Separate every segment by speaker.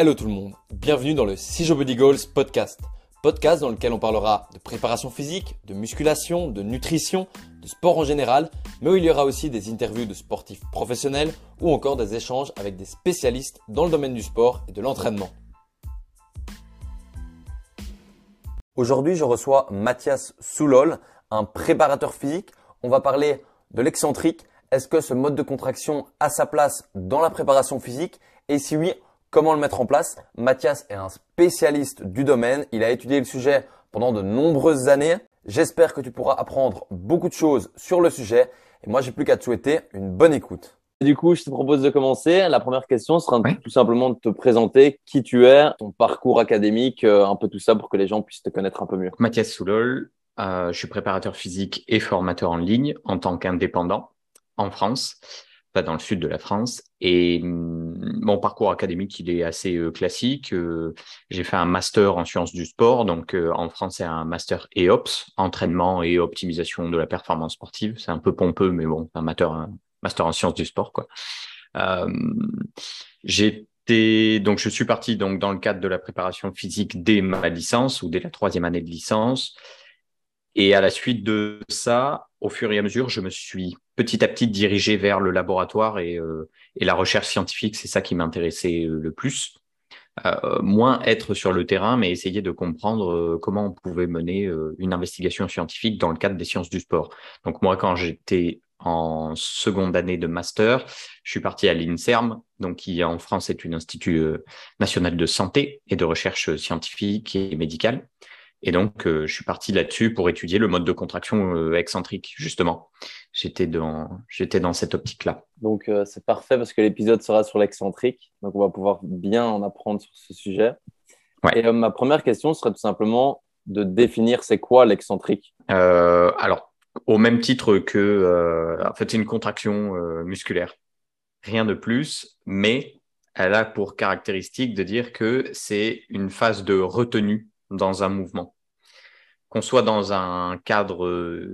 Speaker 1: Hello tout le monde, bienvenue dans le Sijo Body Goals podcast. Podcast dans lequel on parlera de préparation physique, de musculation, de nutrition, de sport en général, mais où il y aura aussi des interviews de sportifs professionnels ou encore des échanges avec des spécialistes dans le domaine du sport et de l'entraînement. Aujourd'hui, je reçois Mathias Soulol, un préparateur physique. On va parler de l'excentrique. Est-ce que ce mode de contraction a sa place dans la préparation physique? Et si oui, Comment le mettre en place Mathias est un spécialiste du domaine. Il a étudié le sujet pendant de nombreuses années. J'espère que tu pourras apprendre beaucoup de choses sur le sujet. Et moi, j'ai plus qu'à te souhaiter une bonne écoute. Du coup, je te propose de commencer. La première question sera tout simplement de te présenter qui tu es, ton parcours académique, euh, un peu tout ça pour que les gens puissent te connaître un peu mieux.
Speaker 2: Mathias Soulol, euh, je suis préparateur physique et formateur en ligne en tant qu'indépendant en France pas dans le sud de la France. Et hum, mon parcours académique, il est assez euh, classique. Euh, j'ai fait un master en sciences du sport, donc euh, en France, c'est un master EOPS, entraînement et optimisation de la performance sportive. C'est un peu pompeux, mais bon, un master, un master en sciences du sport, quoi. J'étais donc je suis parti donc dans le cadre de la préparation physique dès ma licence ou dès la troisième année de licence. Et à la suite de ça, au fur et à mesure, je me suis petit à petit dirigé vers le laboratoire et, euh, et la recherche scientifique. C'est ça qui m'intéressait euh, le plus. Euh, moins être sur le terrain, mais essayer de comprendre euh, comment on pouvait mener euh, une investigation scientifique dans le cadre des sciences du sport. Donc moi, quand j'étais en seconde année de master, je suis parti à l'INSERM, donc qui en France est un institut national de santé et de recherche scientifique et médicale. Et donc, euh, je suis parti là-dessus pour étudier le mode de contraction euh, excentrique, justement. J'étais dans, j'étais dans cette optique-là.
Speaker 1: Donc, euh, c'est parfait parce que l'épisode sera sur l'excentrique. Donc, on va pouvoir bien en apprendre sur ce sujet. Et ma première question serait tout simplement de définir c'est quoi l'excentrique
Speaker 2: Alors, au même titre que, en fait, c'est une contraction musculaire. Rien de plus, mais elle a pour caractéristique de dire que c'est une phase de retenue dans un mouvement. Qu'on soit dans un cadre euh,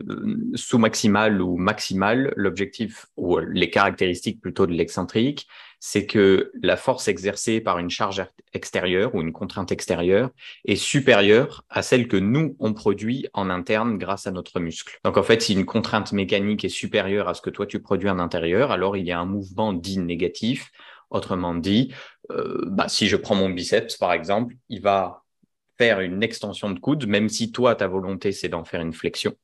Speaker 2: sous-maximal ou maximal, l'objectif ou les caractéristiques plutôt de l'excentrique, c'est que la force exercée par une charge extérieure ou une contrainte extérieure est supérieure à celle que nous, on produit en interne grâce à notre muscle. Donc en fait, si une contrainte mécanique est supérieure à ce que toi, tu produis en intérieur, alors il y a un mouvement dit négatif. Autrement dit, euh, bah, si je prends mon biceps, par exemple, il va faire une extension de coude, même si toi, ta volonté, c'est d'en faire une flexion.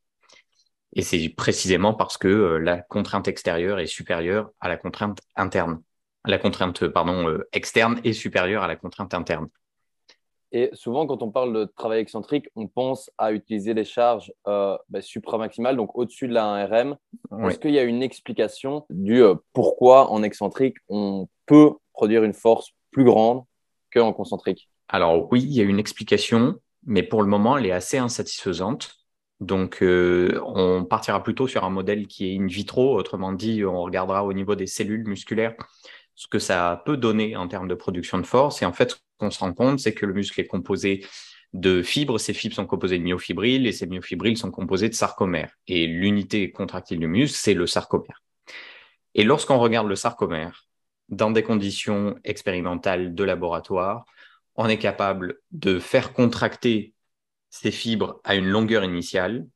Speaker 2: Et c'est précisément parce que euh, la contrainte extérieure est supérieure à la contrainte interne. La contrainte pardon, euh, externe est supérieure à la contrainte interne.
Speaker 1: Et souvent, quand on parle de travail excentrique, on pense à utiliser les charges euh, bah, supramaximales, donc au-dessus de la 1RM. Est-ce qu'il y a une explication du euh, pourquoi en excentrique on peut produire une force plus grande qu'en concentrique?
Speaker 2: Alors oui, il y a une explication, mais pour le moment, elle est assez insatisfaisante. Donc, euh, on partira plutôt sur un modèle qui est in vitro. Autrement dit, on regardera au niveau des cellules musculaires ce que ça peut donner en termes de production de force. Et en fait, ce qu'on se rend compte, c'est que le muscle est composé de fibres. Ces fibres sont composées de myofibrilles et ces myofibrilles sont composées de sarcomères. Et l'unité contractile du muscle, c'est le sarcomère. Et lorsqu'on regarde le sarcomère dans des conditions expérimentales de laboratoire, on est capable de faire contracter ces fibres à une longueur initiale.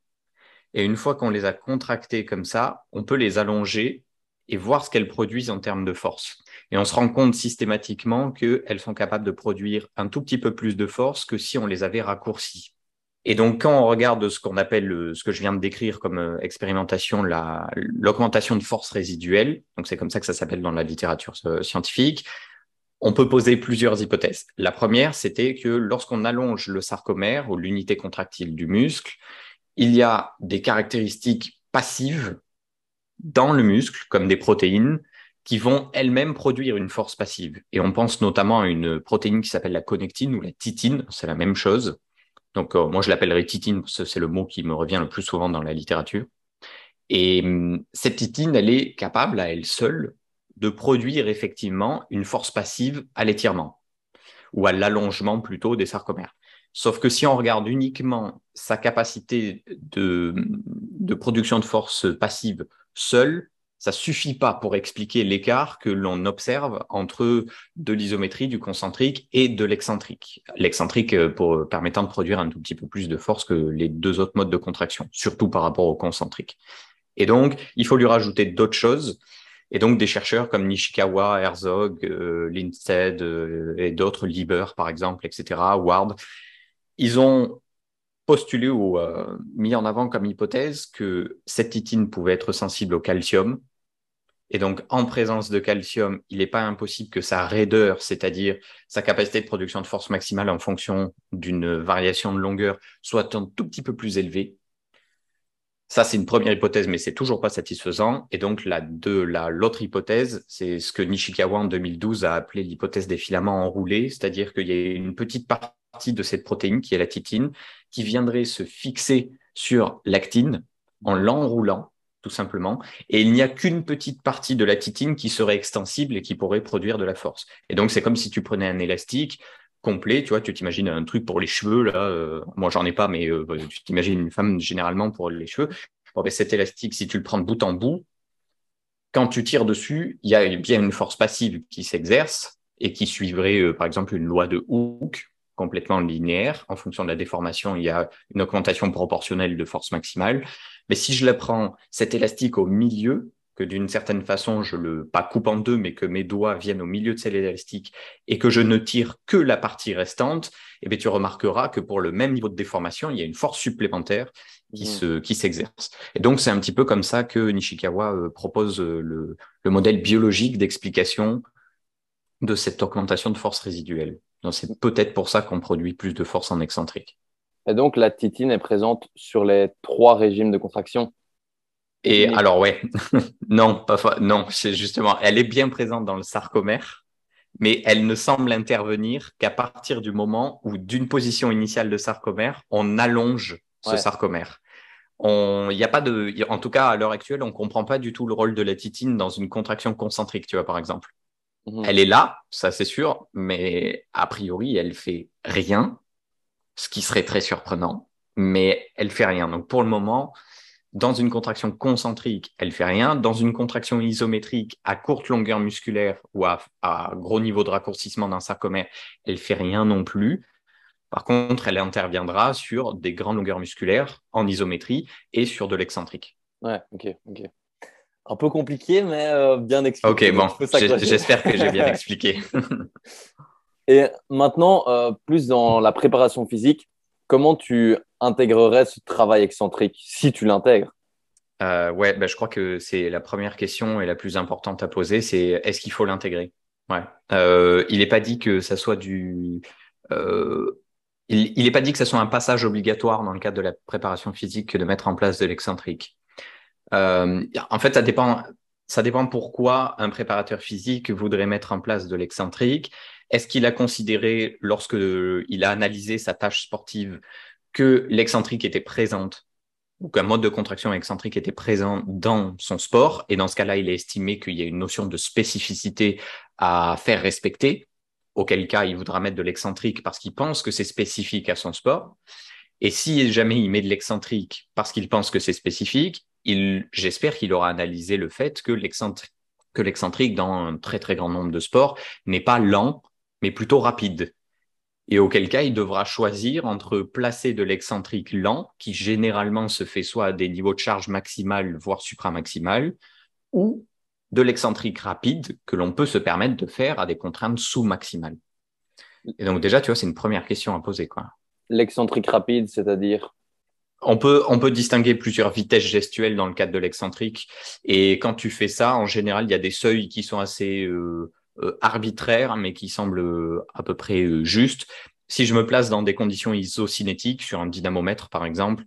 Speaker 2: Et une fois qu'on les a contractées comme ça, on peut les allonger et voir ce qu'elles produisent en termes de force. Et on se rend compte systématiquement qu'elles sont capables de produire un tout petit peu plus de force que si on les avait raccourcies. Et donc, quand on regarde ce qu'on appelle, ce que je viens de décrire comme euh, expérimentation, l'augmentation de force résiduelle, donc c'est comme ça que ça s'appelle dans la littérature euh, scientifique, on peut poser plusieurs hypothèses. La première, c'était que lorsqu'on allonge le sarcomère ou l'unité contractile du muscle, il y a des caractéristiques passives dans le muscle, comme des protéines, qui vont elles-mêmes produire une force passive. Et on pense notamment à une protéine qui s'appelle la connectine ou la titine, c'est la même chose. Donc euh, moi je l'appellerai titine, parce que c'est le mot qui me revient le plus souvent dans la littérature. Et hum, cette titine, elle est capable à elle seule de produire effectivement une force passive à l'étirement ou à l'allongement plutôt des sarcomères. Sauf que si on regarde uniquement sa capacité de, production de force passive seule, ça suffit pas pour expliquer l'écart que l'on observe entre de l'isométrie, du concentrique et de l'excentrique. L'excentrique euh, pour, permettant de produire un tout petit peu plus de force que les deux autres modes de contraction, surtout par rapport au concentrique. Et donc, il faut lui rajouter d'autres choses. Et donc, des chercheurs comme Nishikawa, Herzog, euh, Lindstedt euh, et d'autres, Lieber par exemple, etc., Ward, ils ont postulé ou mis en avant comme hypothèse que cette titine pouvait être sensible au calcium, et donc, en présence de calcium, il n'est pas impossible que sa raideur, c'est-à-dire sa capacité de production de force maximale en fonction d'une variation de longueur, soit un tout petit peu plus élevée. Ça, c'est une première hypothèse, mais c'est toujours pas satisfaisant. Et donc, la la, l'autre hypothèse, c'est ce que Nishikawa en 2012 a appelé l'hypothèse des filaments enroulés, c'est-à-dire qu'il y a une petite partie de cette protéine, qui est la titine, qui viendrait se fixer sur l'actine en l'enroulant tout simplement. Et il n'y a qu'une petite partie de la titine qui serait extensible et qui pourrait produire de la force. Et donc, c'est comme si tu prenais un élastique complet, tu vois, tu t'imagines un truc pour les cheveux, là, euh, moi j'en ai pas, mais euh, tu t'imagines une femme généralement pour les cheveux. Bon, ben, cet élastique, si tu le prends de bout en bout, quand tu tires dessus, il y a bien une force passive qui s'exerce et qui suivrait, euh, par exemple, une loi de Hooke complètement linéaire. En fonction de la déformation, il y a une augmentation proportionnelle de force maximale. Mais si je la prends, cet élastique au milieu, que d'une certaine façon, je le, pas coupe en deux, mais que mes doigts viennent au milieu de cet élastique et que je ne tire que la partie restante, eh bien, tu remarqueras que pour le même niveau de déformation, il y a une force supplémentaire qui mmh. se, qui s'exerce. Et donc, c'est un petit peu comme ça que Nishikawa euh, propose euh, le, le modèle biologique d'explication de cette augmentation de force résiduelle. Donc, c'est peut-être pour ça qu'on produit plus de force en excentrique.
Speaker 1: Et donc, la titine est présente sur les trois régimes de contraction.
Speaker 2: Et alors, ouais, non, pas, non, c'est justement, elle est bien présente dans le sarcomère, mais elle ne semble intervenir qu'à partir du moment où, d'une position initiale de sarcomère, on allonge ce sarcomère. Il n'y a pas de, en tout cas, à l'heure actuelle, on ne comprend pas du tout le rôle de la titine dans une contraction concentrique, tu vois, par exemple. Mhm. Elle est là, ça c'est sûr, mais a priori, elle fait rien ce qui serait très surprenant, mais elle fait rien. Donc pour le moment, dans une contraction concentrique, elle fait rien. Dans une contraction isométrique à courte longueur musculaire ou à, gros niveau de raccourcissement d'un sarcomère, elle fait rien non plus. Par contre, elle interviendra sur des grandes longueurs musculaires en isométrie et sur de l'excentrique.
Speaker 1: Ouais, ok, ok. Un peu compliqué, mais euh, bien expliqué.
Speaker 2: Ok, bon, j'espère que j'ai bien expliqué.
Speaker 1: Et maintenant, euh, plus dans la préparation physique, comment tu intégrerais ce travail excentrique si tu l'intègres?
Speaker 2: Euh, ben, je crois que c'est la première question et la plus importante à poser, c'est est-ce qu'il faut l'intégrer? Euh, il n'est pas dit que ça soit du. Euh, pas dit que ça soit un passage obligatoire dans le cadre de la préparation physique que de mettre en place de l'excentrique. En fait. Ça dépend pourquoi un préparateur physique voudrait mettre en place de l'excentrique. Est-ce qu'il a considéré, lorsqu'il a analysé sa tâche sportive, que l'excentrique était présente ou qu'un mode de contraction excentrique était présent dans son sport? Et dans ce cas-là, il a estimé qu'il y a une notion de spécificité à faire respecter, auquel cas il voudra mettre de l'excentrique parce qu'il pense que c'est spécifique à son sport. Et si jamais il met de l'excentrique parce qu'il pense que c'est spécifique, j'espère qu'il aura analysé le fait que l'excentrique, dans un très très grand nombre de sports, n'est pas lent, mais plutôt rapide. Et auquel cas, il devra choisir entre placer de l'excentrique lent, qui généralement se fait soit à des niveaux de charge maximale, voire supramaximale, ou de l'excentrique rapide que l'on peut se permettre de faire à des contraintes sous-maximales. Et donc déjà, tu vois, c'est une première question à poser. quoi.
Speaker 1: L'excentrique rapide, c'est-à-dire?
Speaker 2: On peut, on peut distinguer plusieurs vitesses gestuelles dans le cadre de l'excentrique. Et quand tu fais ça, en général, il y a des seuils qui sont assez euh, arbitraire, mais qui semble euh, à peu près euh, juste. Si je me place dans des conditions isocinétiques, sur un dynamomètre par exemple,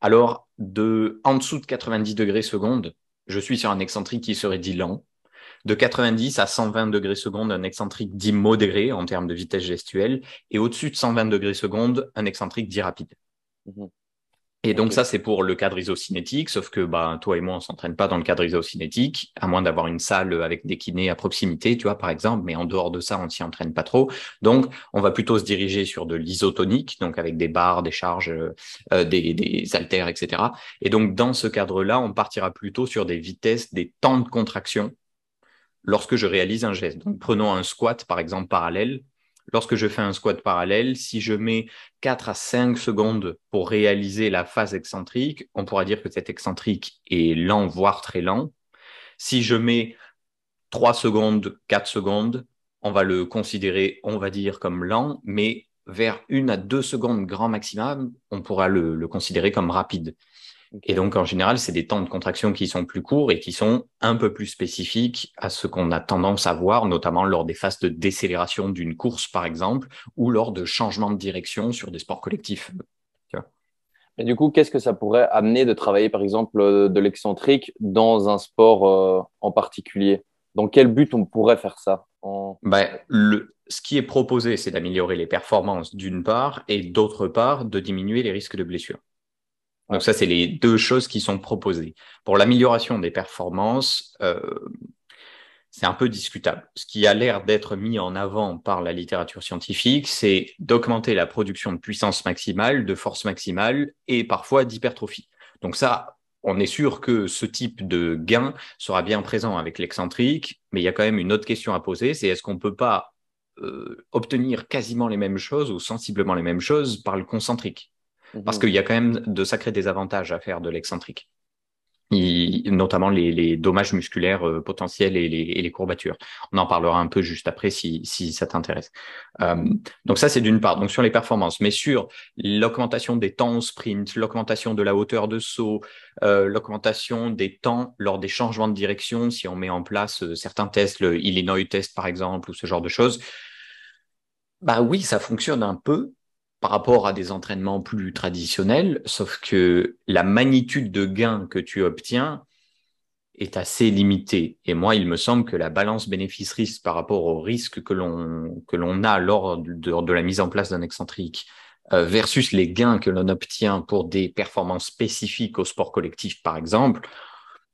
Speaker 2: alors de en dessous de 90 degrés secondes, je suis sur un excentrique qui serait dit lent. De 90 à 120 degrés secondes, un excentrique dit modéré en termes de vitesse gestuelle. Et au-dessus de 120 degrés secondes, un excentrique dit rapide. Mhm. Et donc ça, c'est pour le cadre isocinétique, sauf que bah, toi et moi, on s'entraîne pas dans le cadre isocinétique, à moins d'avoir une salle avec des kinés à proximité, tu vois, par exemple, mais en dehors de ça, on s'y entraîne pas trop. Donc, on va plutôt se diriger sur de l'isotonique, donc avec des barres, des charges, euh, des, des haltères, etc. Et donc, dans ce cadre-là, on partira plutôt sur des vitesses, des temps de contraction lorsque je réalise un geste. Donc, prenons un squat, par exemple, parallèle lorsque je fais un squat parallèle, si je mets 4 à 5 secondes pour réaliser la phase excentrique, on pourra dire que cet excentrique est lent, voire très lent. Si je mets 3 secondes, 4 secondes, on va le considérer, on va dire, comme lent, mais vers 1 à 2 secondes grand maximum, on pourra le, le considérer comme rapide. Et donc, en général, c'est des temps de contraction qui sont plus courts et qui sont un peu plus spécifiques à ce qu'on a tendance à voir, notamment lors des phases de décélération d'une course, par exemple, ou lors de changements de direction sur des sports collectifs.
Speaker 3: Et du coup, qu'est-ce que ça pourrait amener de travailler, par exemple, euh, de l'excentrique dans un sport euh, en particulier? Dans quel but on pourrait faire ça?
Speaker 2: Ben, le, Ce qui est proposé, c'est d'améliorer les performances d'une part, et d'autre part, de diminuer les risques de blessures. Donc ça, c'est les deux choses qui sont proposées. Pour l'amélioration des performances, euh, c'est un peu discutable. Ce qui a l'air d'être mis en avant par la littérature scientifique, c'est d'augmenter la production de puissance maximale, de force maximale et parfois d'hypertrophie. Donc ça, on est sûr que ce type de gain sera bien présent avec l'excentrique, mais il y a quand même une autre question à poser, c'est est-ce qu'on ne peut pas euh, obtenir quasiment les mêmes choses ou sensiblement les mêmes choses par le concentrique? Parce mhm. qu'il y a quand même de sacrés désavantages à faire de l'excentrique. notamment les, dommages musculaires euh, potentiels et les, courbatures. On en parlera un peu juste après si, ça t'intéresse. Euh, donc ça, c'est d'une part. Donc sur les performances, mais sur l'augmentation des temps au sprint, l'augmentation de la hauteur de saut, euh, l'augmentation des temps lors des changements de direction, si on met en place certains tests, le Illinois test par exemple, ou ce genre de choses, bah oui, ça fonctionne un peu, par rapport à des entraînements plus traditionnels, sauf que la magnitude de gain que tu obtiens est assez limitée. Et moi, il me semble que la balance bénéfice-risque par rapport au risque que l'on que l'on a lors de, la mise en place d'un excentrique euh, versus les gains que l'on obtient pour des performances spécifiques au sport collectif, par exemple,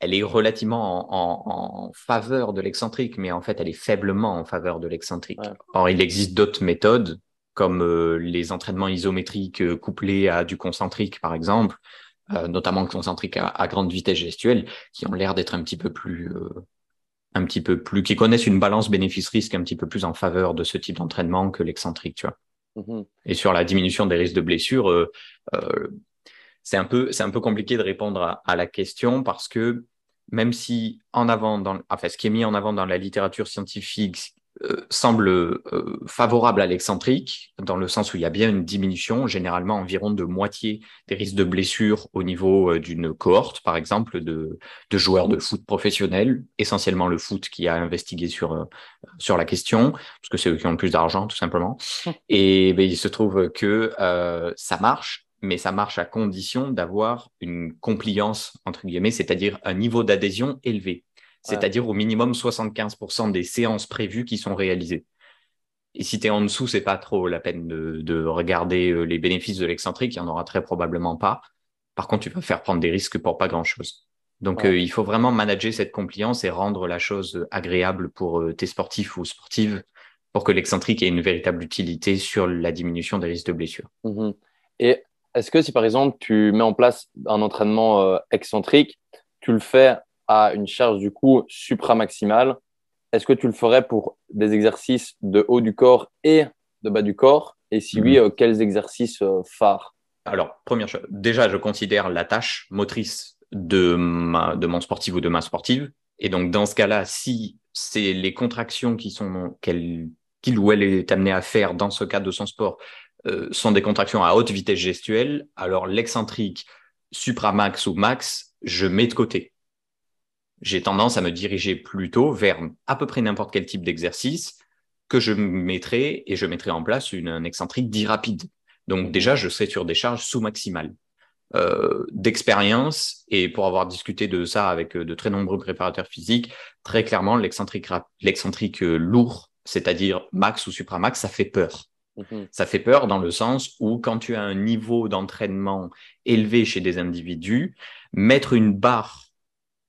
Speaker 2: elle est relativement en, faveur de l'excentrique, mais en fait, elle est faiblement en faveur de l'excentrique. Or, il existe d'autres méthodes comme euh, les entraînements isométriques euh, couplés à du concentrique, par exemple, euh, notamment concentrique à, grande vitesse gestuelle, qui ont l'air d'être un petit peu plus, un petit peu plus, qui connaissent une balance bénéfice-risque un petit peu plus en faveur de ce type d'entraînement que l'excentrique, tu vois. Mm-hmm. Et sur la diminution des risques de blessure, c'est un peu, c'est un peu compliqué de répondre à, la question parce que même si en avant, dans, enfin, ce qui est mis en avant dans la littérature scientifique, euh, semble euh, favorable à l'excentrique, dans le sens où il y a bien une diminution, généralement environ de moitié des risques de blessure au niveau euh, d'une cohorte, par exemple, de, de, joueurs de foot professionnels, essentiellement le foot qui a investigué sur, sur la question, parce que c'est eux qui ont le plus d'argent, tout simplement. Et ben, il se trouve que ça marche, mais ça marche à condition d'avoir une compliance, entre guillemets, c'est-à-dire un niveau d'adhésion élevé c'est-à-dire au minimum 75% des séances prévues qui sont réalisées. Et si tu es en dessous, c'est pas trop la peine de, regarder euh, les bénéfices de l'excentrique, il n'y en aura très probablement pas. Par contre, tu vas faire prendre des risques pour pas grand-chose. Donc, euh, il faut vraiment manager cette compliance et rendre la chose agréable pour euh, tes sportifs ou sportives pour que l'excentrique ait une véritable utilité sur la diminution des risques de blessure.
Speaker 3: Mmh et est-ce que si par exemple tu mets en place un entraînement excentrique, tu le fais à une charge du coup supramaximale, est-ce que tu le ferais pour des exercices de haut du corps et de bas du corps? Et si oui, mhm. euh, quels exercices euh, phares?
Speaker 2: Alors, première chose, déjà, je considère la tâche motrice de, ma, de mon sportif ou de ma sportive. Et donc, dans ce cas-là, si c'est les contractions qui sont qu'il ou elle est amené à faire dans ce cadre de son sport euh, sont des contractions à haute vitesse gestuelle, alors l'excentrique supramax ou max, je mets de côté j'ai tendance à me diriger plutôt vers à peu près n'importe quel type d'exercice que je mettrai et je mettrai en place une, un excentrique dit rapide. Donc déjà, je serai sur des charges sous-maximales. Euh, d'expérience et pour avoir discuté de ça avec euh, de très nombreux préparateurs physiques, très clairement, l'excentrique, l'excentrique euh, lourd, c'est-à-dire max ou supramax, ça fait peur. Mhm. Ça fait peur dans le sens où quand tu as un niveau d'entraînement élevé chez des individus, mettre une barre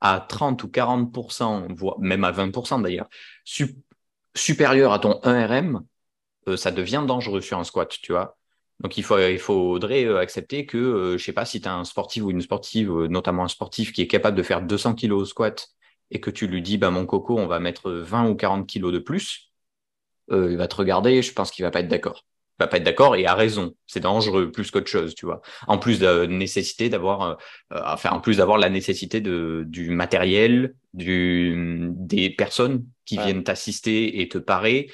Speaker 2: à 30 ou 40%, voire même à 20% d'ailleurs, supérieure à ton 1RM, euh, ça devient dangereux sur un squat, tu vois. Donc il, faudrait euh, accepter que, euh, je sais pas, si tu as un sportif ou une sportive, notamment un sportif qui est capable de faire 200 kg au squat et que tu lui dis, bah, mon coco, on va mettre 20 ou 40 kg de plus, il va te regarder, je pense qu'il va pas être d'accord. Va pas être d'accord et a raison. C'est dangereux plus qu'autre chose, tu vois. En plus de nécessité d'avoir, euh, enfin, en plus d'avoir la nécessité de, du matériel, du, des personnes qui viennent t'assister et te parer.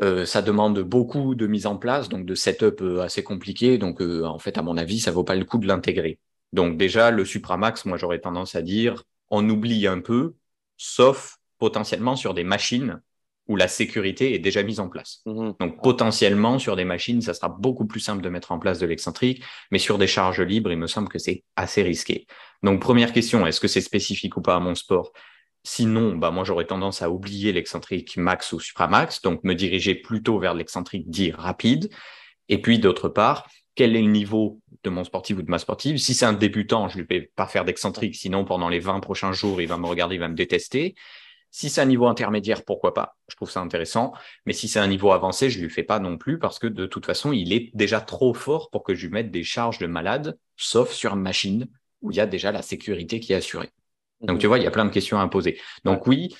Speaker 2: Euh, ça demande beaucoup de mise en place, donc de setup euh, assez compliqué. Donc, euh, en fait, à mon avis, ça vaut pas le coup de l'intégrer. Donc, déjà, le Supramax, moi, j'aurais tendance à dire, on oublie un peu, sauf potentiellement sur des machines où la sécurité est déjà mise en place. Mhm. Donc potentiellement sur des machines, ça sera beaucoup plus simple de mettre en place de l'excentrique, mais sur des charges libres, il me semble que c'est assez risqué. Donc première question, est-ce que c'est spécifique ou pas à mon sport? Sinon, bah moi j'aurais tendance à oublier l'excentrique max ou supramax, donc me diriger plutôt vers l'excentrique dit rapide. Et puis d'autre part, quel est le niveau de mon sportif ou de ma sportive? Si c'est un débutant, je ne vais pas faire d'excentrique, sinon pendant les 20 prochains jours, il va me regarder, il va me détester. Si c'est un niveau intermédiaire, pourquoi pas? Je trouve ça intéressant. Mais si c'est un niveau avancé, je ne lui fais pas non plus parce que de toute façon, il est déjà trop fort pour que je lui mette des charges de malade, sauf sur une machine où il y a déjà la sécurité qui est assurée. Donc, mhm. tu vois, il y a plein de questions à poser. Donc, oui.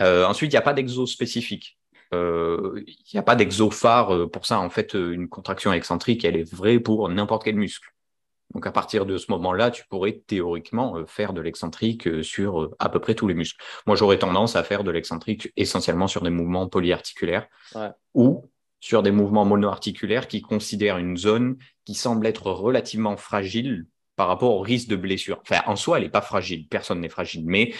Speaker 2: Euh, ensuite, il n'y a pas d'exo spécifique. Euh, il n'y a pas d'exo phare euh, pour ça. En fait, une contraction excentrique, elle est vraie pour n'importe quel muscle. Donc à partir de ce moment-là, tu pourrais théoriquement euh, faire de l'excentrique euh, sur euh, à peu près tous les muscles. Moi, j'aurais tendance à faire de l'excentrique essentiellement sur des mouvements polyarticulaires ou sur des mouvements monoarticulaires qui considèrent une zone qui semble être relativement fragile par rapport au risque de blessure. Enfin, en soi, elle n'est pas fragile, personne n'est fragile, mais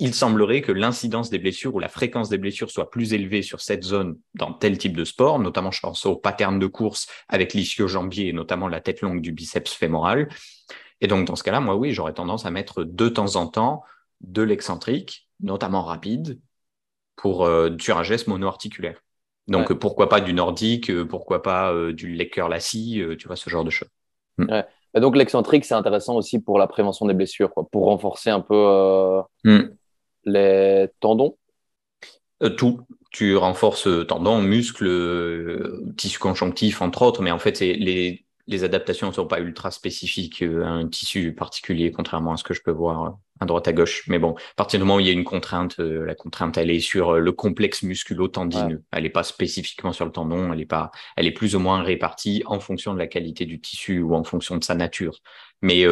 Speaker 2: il semblerait que l'incidence des blessures ou la fréquence des blessures soit plus élevée sur cette zone dans tel type de sport, notamment je pense au pattern de course avec l'ischio-jambier et notamment la tête longue du biceps fémoral. Et donc dans ce cas-là, moi oui, j'aurais tendance à mettre de temps en temps de l'excentrique, notamment rapide, pour euh, sur un geste monoarticulaire. Donc pourquoi pas du nordique, euh, pourquoi pas euh, du Lecker lassie, tu vois ce genre de choses.
Speaker 3: Hmm. donc l'excentrique, c'est intéressant aussi pour la prévention des blessures, quoi, pour renforcer un peu hmm les tendons?
Speaker 2: Euh, Tout. Tu renforces tendons, muscles, euh, tissu conjonctif, entre autres, mais en fait, les, les adaptations ne sont pas ultra spécifiques à un tissu particulier, contrairement à ce que je peux voir à droite à gauche. Mais bon, à partir du moment où il y a une contrainte, euh, la contrainte, elle est sur le complexe musculo-tendineux. Elle n'est pas spécifiquement sur le tendon, elle est pas, elle est plus ou moins répartie en fonction de la qualité du tissu ou en fonction de sa nature. Mais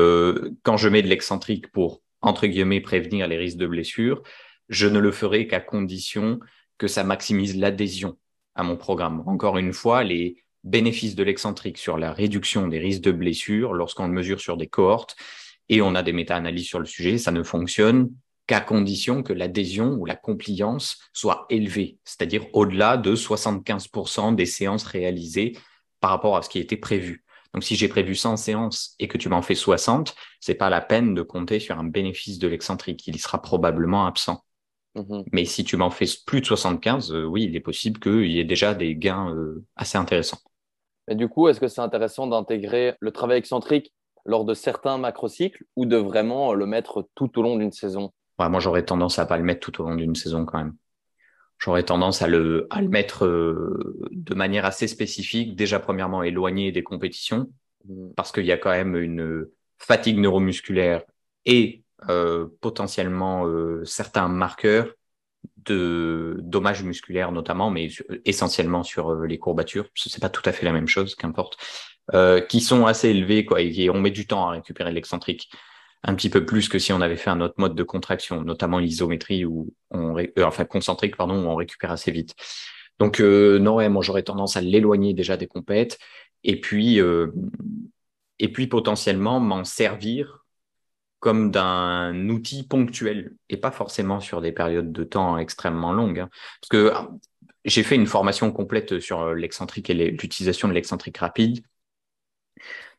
Speaker 2: quand je mets de l'excentrique pour entre guillemets, prévenir les risques de blessure, je ne le ferai qu'à condition que ça maximise l'adhésion à mon programme. Encore une fois, les bénéfices de l'excentrique sur la réduction des risques de blessure lorsqu'on le mesure sur des cohortes et on a des méta-analyses sur le sujet, ça ne fonctionne qu'à condition que l'adhésion ou la compliance soit élevée, c'est-à-dire au-delà de 75% des séances réalisées par rapport à ce qui était prévu. Donc, si j'ai prévu 100 séances et que tu m'en fais 60, c'est pas la peine de compter sur un bénéfice de l'excentrique. Il sera probablement absent. Mhm. Mais si tu m'en fais plus de 75, euh, oui, il est possible qu'il y ait déjà des gains euh, assez intéressants.
Speaker 3: Mais du coup, est-ce que c'est intéressant d'intégrer le travail excentrique lors de certains macrocycles ou de vraiment le mettre tout au long d'une saison?
Speaker 2: Moi, j'aurais tendance à pas le mettre tout au long d'une saison quand même j'aurais tendance à le, à le mettre euh, de manière assez spécifique, déjà premièrement éloigné des compétitions, parce qu'il y a quand même une fatigue neuromusculaire et euh, potentiellement euh, certains marqueurs de dommages musculaires notamment, mais essentiellement sur les courbatures, c'est pas tout à fait la même chose, qu'importe, qui sont assez élevés quoi, et on met du temps à récupérer l'excentrique un petit peu plus que si on avait fait un autre mode de contraction, notamment l'isométrie ou euh, enfin concentrique pardon, où on récupère assez vite. Donc euh, non, moi j'aurais tendance à l'éloigner déjà des compètes et puis euh, et puis potentiellement m'en servir comme d'un outil ponctuel et pas forcément sur des périodes de temps extrêmement longues. Hein. Parce que j'ai fait une formation complète sur l'excentrique et l'utilisation de l'excentrique rapide.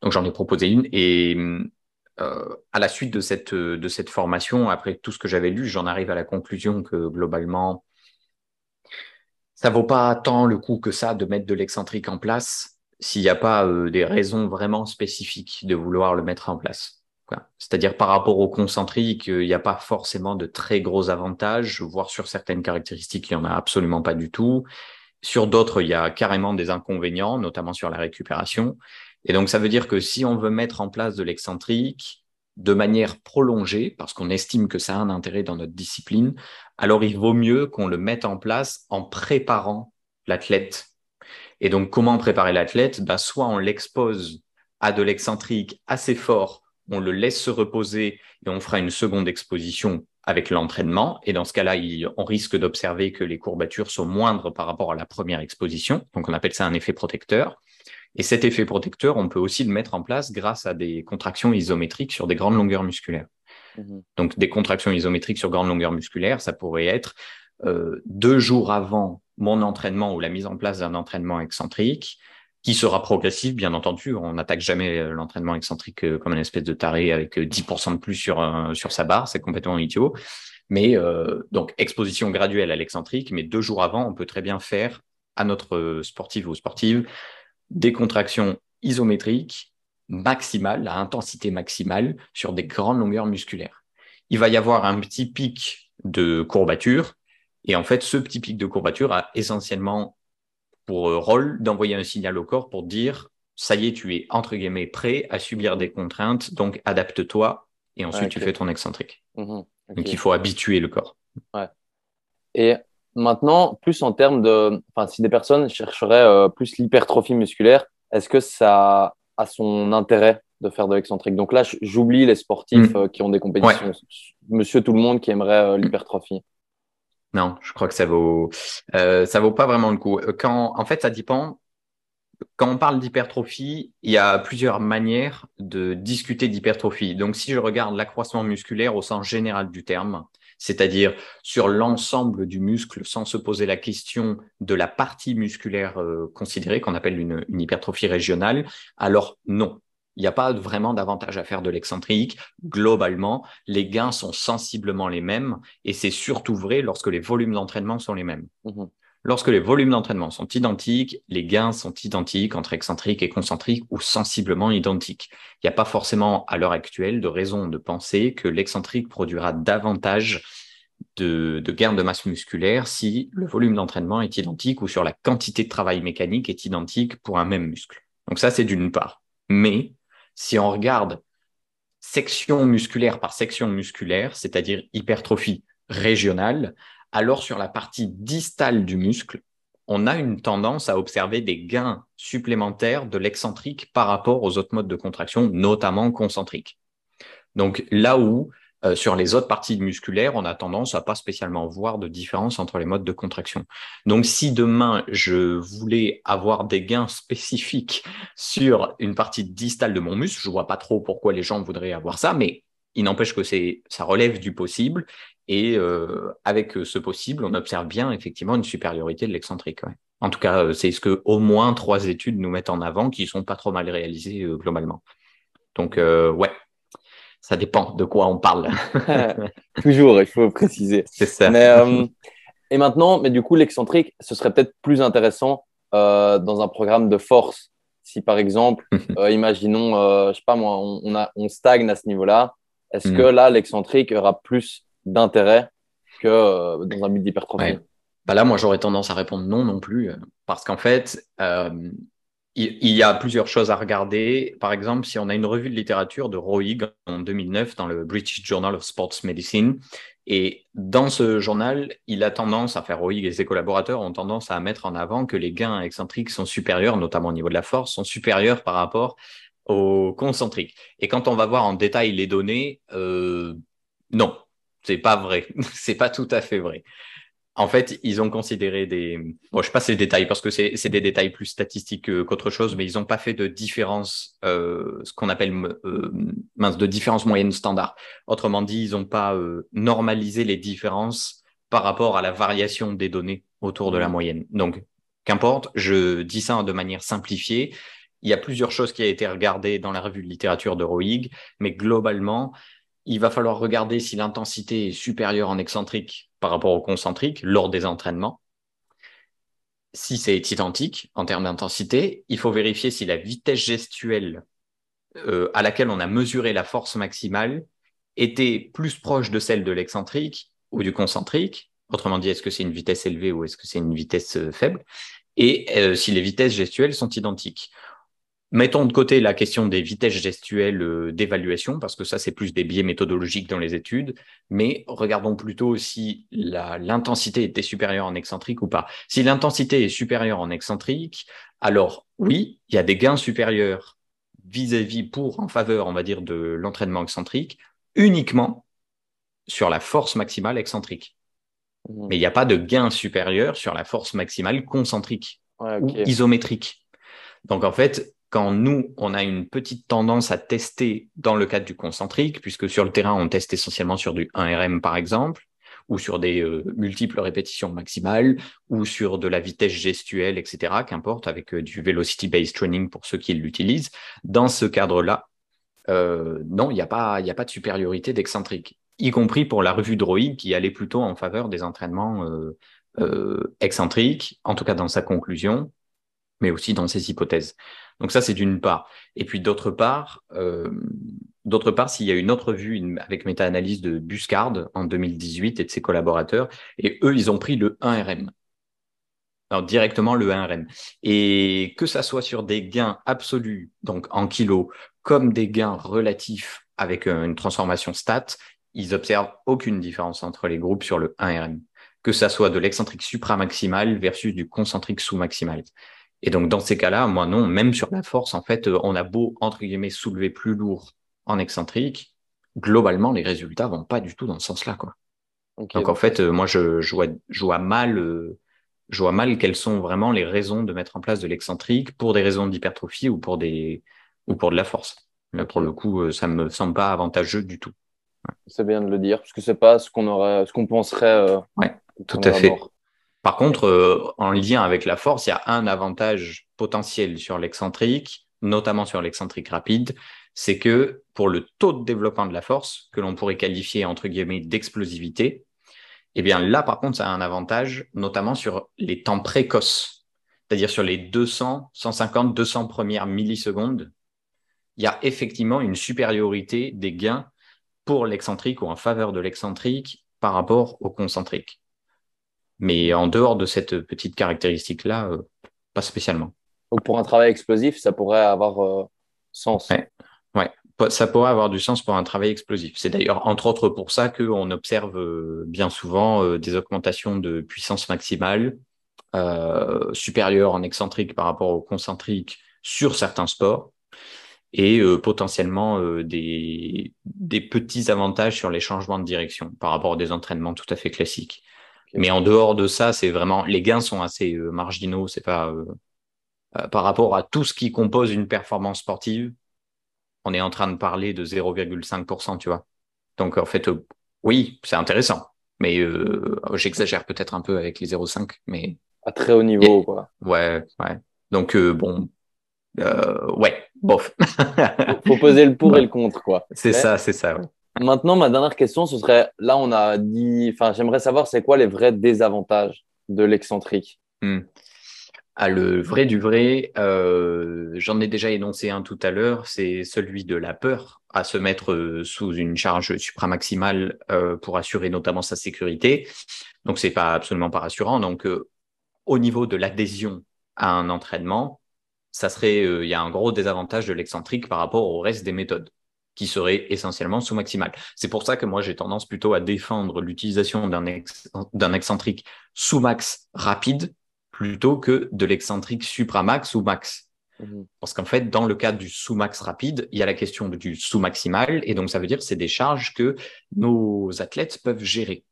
Speaker 2: Donc j'en ai proposé une et euh, à la suite de cette, de cette formation, après tout ce que j'avais lu, j'en arrive à la conclusion que globalement, Ça vaut pas tant le coup que ça de mettre de l'excentrique en place s'il n'y a pas euh, des raisons vraiment spécifiques de vouloir le mettre en place. C'est-à-dire par rapport au concentrique, il n'y a pas forcément de très gros avantages, voire sur certaines caractéristiques, il n'y en a absolument pas du tout. Sur d'autres, il y a carrément des inconvénients, notamment sur la récupération. Et donc, ça veut dire que si on veut mettre en place de l'excentrique de manière prolongée, parce qu'on estime que ça a un intérêt dans notre discipline, alors il vaut mieux qu'on le mette en place en préparant l'athlète. Et donc, comment préparer l'athlète? Ben, Soit on l'expose à de l'excentrique assez fort, on le laisse se reposer et on fera une seconde exposition avec l'entraînement. Et dans ce cas-là, on risque d'observer que les courbatures sont moindres par rapport à la première exposition. Donc, on appelle ça un effet protecteur. Et cet effet protecteur, on peut aussi le mettre en place grâce à des contractions isométriques sur des grandes longueurs musculaires. Mhm. Donc, des contractions isométriques sur grande longueur musculaire, ça pourrait être euh, deux jours avant mon entraînement ou la mise en place d'un entraînement excentrique, qui sera progressif, bien entendu. On n'attaque jamais l'entraînement excentrique euh, comme une espèce de taré avec 10% de plus sur, sur sa barre, c'est complètement idiot. Mais euh, donc exposition graduelle à l'excentrique, mais deux jours avant, on peut très bien faire à notre sportif ou sportive des contractions isométriques maximales, à intensité maximale, sur des grandes longueurs musculaires. Il va y avoir un petit pic de courbature, et en fait, ce petit pic de courbature a essentiellement pour euh, rôle d'envoyer un signal au corps pour dire ça y est, tu es entre guillemets prêt à subir des contraintes, donc adapte-toi, et ensuite tu fais ton excentrique. Mhm, donc il faut habituer le corps.
Speaker 3: Ouais. Et Maintenant, plus en termes de, enfin, si des personnes chercheraient euh, plus l'hypertrophie musculaire, est-ce que ça a son intérêt de faire de l'excentrique? Donc là, j'oublie les sportifs mm. euh, qui ont des compétitions. Monsieur tout le monde qui aimerait euh, l'hypertrophie.
Speaker 2: Non, je crois que ça vaut, ça vaut pas vraiment le coup. Quand, en fait, ça dépend. Quand on parle d'hypertrophie, il y a plusieurs manières de discuter d'hypertrophie. Donc, si je regarde l'accroissement musculaire au sens général du terme, c'est-à-dire sur l'ensemble du muscle sans se poser la question de la partie musculaire euh, considérée, qu'on appelle une, hypertrophie régionale, alors non. Il n'y a pas vraiment d'avantage à faire de l'excentrique. Globalement, les gains sont sensiblement les mêmes et c'est surtout vrai lorsque les volumes d'entraînement sont les mêmes. Mmh lorsque les volumes d'entraînement sont identiques, les gains sont identiques entre excentrique et concentrique ou sensiblement identiques. Il n'y a pas forcément à l'heure actuelle de raison de penser que l'excentrique produira davantage de, gains de masse musculaire si le volume d'entraînement est identique ou sur la quantité de travail mécanique est identique pour un même muscle. Donc ça, c'est d'une part. Mais si on regarde section musculaire par section musculaire, c'est-à-dire hypertrophie régionale, alors sur la partie distale du muscle, on a une tendance à observer des gains supplémentaires de l'excentrique par rapport aux autres modes de contraction, notamment concentriques. Donc là où euh, sur les autres parties musculaires, on a tendance à pas spécialement voir de différence entre les modes de contraction. Donc si demain je voulais avoir des gains spécifiques sur une partie distale de mon muscle, je vois pas trop pourquoi les gens voudraient avoir ça, mais il n'empêche que ça relève du possible. Et euh, avec ce possible, on observe bien effectivement une supériorité de l'excentrique. En tout cas, euh, c'est ce que au moins trois études nous mettent en avant, qui sont pas trop mal réalisées euh, globalement. Donc ouais, ça dépend de quoi on parle.
Speaker 3: Toujours, il faut préciser.
Speaker 2: C'est ça.
Speaker 3: et maintenant, mais du coup, l'excentrique, ce serait peut-être plus intéressant dans un programme de force. Si par exemple, imaginons, je sais pas moi, on, a, on stagne à ce niveau-là, est-ce hmm. que là, l'excentrique aura plus d'intérêt que euh, dans un but d'hypertrophie
Speaker 2: bah Là, moi, j'aurais tendance à répondre non non plus, euh, parce qu'en fait, euh, il, y a plusieurs choses à regarder. Par exemple, si on a une revue de littérature de Roig en 2009 dans le British Journal of Sports Medicine, et dans ce journal, il a tendance à faire Roig et ses collaborateurs ont tendance à mettre en avant que les gains excentriques sont supérieurs, notamment au niveau de la force, sont supérieurs par rapport au concentrique. Et quand on va voir en détail les données, non, c'est pas vrai. c'est pas tout à fait vrai. En fait, ils ont considéré des. Bon, je passe les détails parce que c'est des détails plus statistiques qu'autre chose, mais ils n'ont pas fait de différence, euh, ce qu'on appelle euh, mince, de différence moyenne standard. Autrement dit, ils n'ont pas euh, normalisé les différences par rapport à la variation des données autour de la moyenne. Donc, qu'importe, je dis ça de manière simplifiée il y a plusieurs choses qui ont été regardées dans la revue de littérature de Roig, mais globalement, il va falloir regarder si l'intensité est supérieure en excentrique par rapport au concentrique lors des entraînements. si c'est identique en termes d'intensité, il faut vérifier si la vitesse gestuelle euh, à laquelle on a mesuré la force maximale était plus proche de celle de l'excentrique ou du concentrique. Autrement dit, est-ce que c'est une vitesse élevée ou est-ce que c'est une vitesse euh, faible? Et euh, si les vitesses gestuelles sont identiques. Mettons de côté la question des vitesses gestuelles euh, d'évaluation, parce que ça, c'est plus des biais méthodologiques dans les études, mais regardons plutôt si l'intensité était supérieure en excentrique ou pas. Si l'intensité est supérieure en excentrique, alors oui, il y a des gains supérieurs vis-à-vis pour, en faveur, on va dire, de l'entraînement excentrique, uniquement sur la force maximale excentrique. Mmh. Mais il n'y a pas de gain supérieur sur la force maximale concentrique ou isométrique. Donc en fait, quand nous, on a une petite tendance à tester dans le cadre du concentrique, puisque sur le terrain, on teste essentiellement sur du 1RM par exemple, ou sur des euh, multiples répétitions maximales, ou sur de la vitesse gestuelle, etc., qu'importe, avec euh, du velocity-based training pour ceux qui l'utilisent. Dans ce cadre-là, euh, non, il n'y a, pas, a pas de supériorité d'excentrique, y compris pour la revue Droid qui allait plutôt en faveur des entraînements excentriques, en tout cas dans sa conclusion, mais aussi dans ses hypothèses. Donc ça, c'est d'une part. Et puis d'autre part, euh, d'autre part, s'il y a une autre vue avec méta-analyse de Buscard en 2018 et de ses collaborateurs, et eux, ils ont pris le 1RM. Alors directement le 1RM. Et que ça soit sur des gains absolus, donc en kilos, comme des gains relatifs avec une transformation stat, ils observent aucune différence entre les groupes sur le 1RM. Que ça soit de l'excentrique supramaximal versus du concentrique sous-maximal. Et donc, dans ces cas-là, moi, non, même sur la force, en fait, on a beau, entre guillemets, soulever plus lourd en excentrique, globalement, les résultats vont pas du tout dans ce sens-là, quoi. donc, en fait, euh, moi, je, je, vois, je, vois, mal, euh, je vois mal quelles sont vraiment les raisons de mettre en place de l'excentrique pour des raisons d'hypertrophie ou pour des, ou pour de la force. Mais pour le coup, euh, ça me semble pas avantageux du tout.
Speaker 3: C'est bien de le dire, parce que c'est pas ce qu'on aurait, ce qu'on penserait.
Speaker 2: ouais, tout à fait. Par contre, euh, en lien avec la force, il y a un avantage potentiel sur l'excentrique, notamment sur l'excentrique rapide, c'est que pour le taux de développement de la force, que l'on pourrait qualifier entre guillemets d'explosivité, eh là, par contre, ça a un avantage, notamment sur les temps précoces, c'est-à-dire sur les 200, 150, 200 premières millisecondes. Il y a effectivement une supériorité des gains pour l'excentrique ou en faveur de l'excentrique par rapport au concentrique. Mais en dehors de cette petite caractéristique-là, euh, pas spécialement.
Speaker 3: Donc pour un travail explosif, ça pourrait avoir euh, sens.
Speaker 2: Ouais. ça pourrait avoir du sens pour un travail explosif. C'est d'ailleurs entre autres pour ça qu'on observe euh, bien souvent des augmentations de puissance maximale supérieures en excentrique par rapport au concentrique sur certains sports et potentiellement des, des petits avantages sur les changements de direction par rapport à des entraînements tout à fait classiques. Mais en dehors de ça, c'est vraiment les gains sont assez euh, marginaux. C'est pas euh, euh, par rapport à tout ce qui compose une performance sportive. On est en train de parler de 0,5%, tu vois. Donc en fait, oui, c'est intéressant, mais j'exagère peut-être un peu avec les 0,5, mais
Speaker 3: à très haut niveau, quoi.
Speaker 2: Ouais, ouais. Donc bon, ouais, bof.
Speaker 3: faut, faut poser le pour et le contre, quoi.
Speaker 2: C'est ça, c'est ça. Ouais.
Speaker 3: Maintenant, ma dernière question, ce serait, là, on a dit, enfin, j'aimerais savoir, c'est quoi les vrais désavantages de l'excentrique?
Speaker 2: Hmm. ah, Le vrai du vrai, euh, j'en ai déjà énoncé un tout à l'heure, c'est celui de la peur à se mettre euh, sous une charge supramaximale euh, pour assurer notamment sa sécurité. Donc, c'est pas absolument pas rassurant. Donc, au niveau de l'adhésion à un entraînement, ça serait, il y a un gros désavantage de l'excentrique par rapport au reste des méthodes qui serait essentiellement sous-maximal. C'est pour ça que moi, j'ai tendance plutôt à défendre l'utilisation d'un excentrique sous-max rapide plutôt que de l'excentrique supramax ou max. Mmh. Parce qu'en fait, dans le cadre du sous-max rapide, il y a la question du sous-maximal, et donc ça veut dire que c'est des charges que nos athlètes peuvent gérer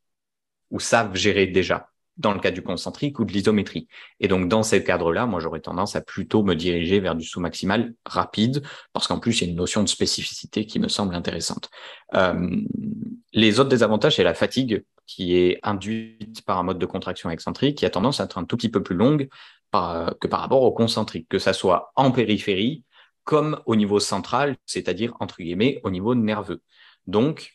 Speaker 2: ou savent gérer déjà dans le cas du concentrique ou de l'isométrie. Et donc, dans ce cadre-là, moi, j'aurais tendance à plutôt me diriger vers du sous-maximal rapide, parce qu'en plus, il y a une notion de spécificité qui me semble intéressante. Euh, les autres désavantages, c'est la fatigue qui est induite par un mode de contraction excentrique qui a tendance à être un tout petit peu plus longue par, que par rapport au concentrique, que ça soit en périphérie comme au niveau central, c'est-à-dire, entre guillemets, au niveau nerveux. Donc, euh,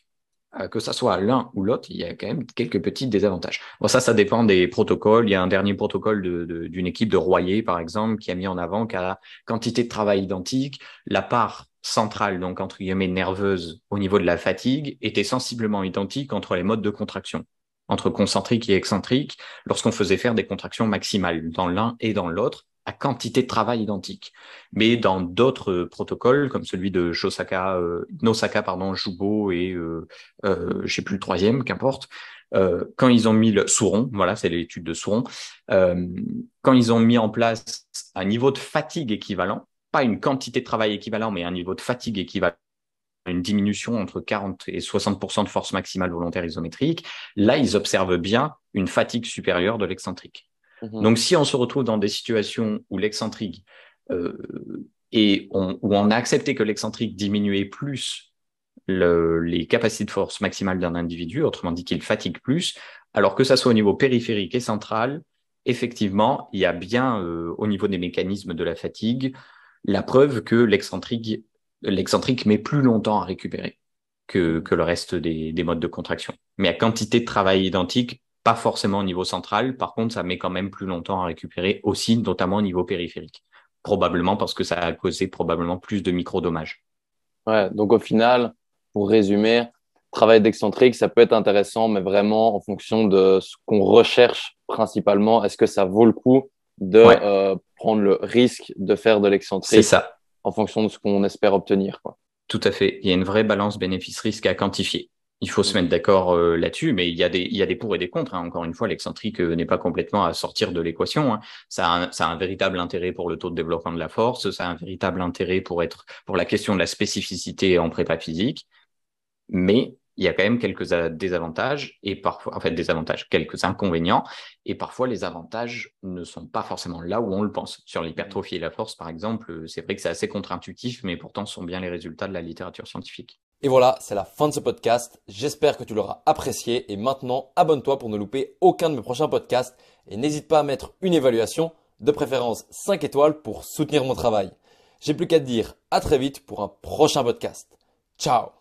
Speaker 2: que ça soit l'un ou l'autre, il y a quand même quelques petits désavantages. Bon, ça, ça dépend des protocoles. Il y a un dernier protocole d'une équipe de Royer, par exemple, qui a mis en avant qu'à la quantité de travail identique, la part centrale, donc entre guillemets nerveuse, au niveau de la fatigue, était sensiblement identique entre les modes de contraction, entre concentrique et excentrique, lorsqu'on faisait faire des contractions maximales dans l'un et dans l'autre à quantité de travail identique. Mais dans d'autres protocoles, comme celui de Shosaka, euh, Nosaka, pardon, Jubo et euh, euh, je sais plus le troisième, qu'importe, euh, quand ils ont mis le Souron, voilà, c'est l'étude de Souron, euh, quand ils ont mis en place un niveau de fatigue équivalent, pas une quantité de travail équivalent, mais un niveau de fatigue équivalent, une diminution entre 40 et 60% de force maximale volontaire isométrique, là, ils observent bien une fatigue supérieure de l'excentrique. Mhm. Donc, si on se retrouve dans des situations où l'excentrique euh, et on, où on a accepté que l'excentrique diminuait plus les capacités de force maximale d'un individu, autrement dit qu'il fatigue plus, alors que ça soit au niveau périphérique et central, effectivement, il y a bien euh, au niveau des mécanismes de la fatigue la preuve que l'excentrique l'excentrique met plus longtemps à récupérer que, que le reste des modes de contraction. Mais à quantité de travail identique, pas forcément au niveau central. Par contre, ça met quand même plus longtemps à récupérer aussi, notamment au niveau périphérique. Probablement parce que ça a causé probablement plus de micro-dommages.
Speaker 3: Ouais, donc au final, pour résumer, travail d'excentrique, ça peut être intéressant, mais vraiment en fonction de ce qu'on recherche principalement. Est-ce que ça vaut le coup de euh, prendre le risque de faire de l'excentrique
Speaker 2: C'est ça.
Speaker 3: En fonction de ce qu'on espère obtenir. Quoi.
Speaker 2: Tout à fait. Il y a une vraie balance bénéfice-risque à quantifier. Il faut se mettre d'accord euh, là-dessus, mais il y, a des, il y a des pour et des contre. Hein. Encore une fois, l'excentrique euh, n'est pas complètement à sortir de l'équation. Hein. Ça, a un, véritable intérêt pour le taux de développement de la force, ça a un véritable intérêt pour être pour la question de la spécificité en prépa physique, mais il y a quand même quelques désavantages et parfois, en fait, des avantages, quelques inconvénients, et parfois les avantages ne sont pas forcément là où on le pense. Sur l'hypertrophie et la force, par exemple, c'est vrai que c'est assez contre-intuitif, mais pourtant ce sont bien les résultats de la littérature scientifique.
Speaker 1: Et voilà, c'est la fin de ce podcast. J'espère que tu l'auras apprécié et maintenant, abonne-toi pour ne louper aucun de mes prochains podcasts et n'hésite pas à mettre une évaluation, de préférence 5 étoiles pour soutenir mon travail. J'ai plus qu'à te dire à très vite pour un prochain podcast. Ciao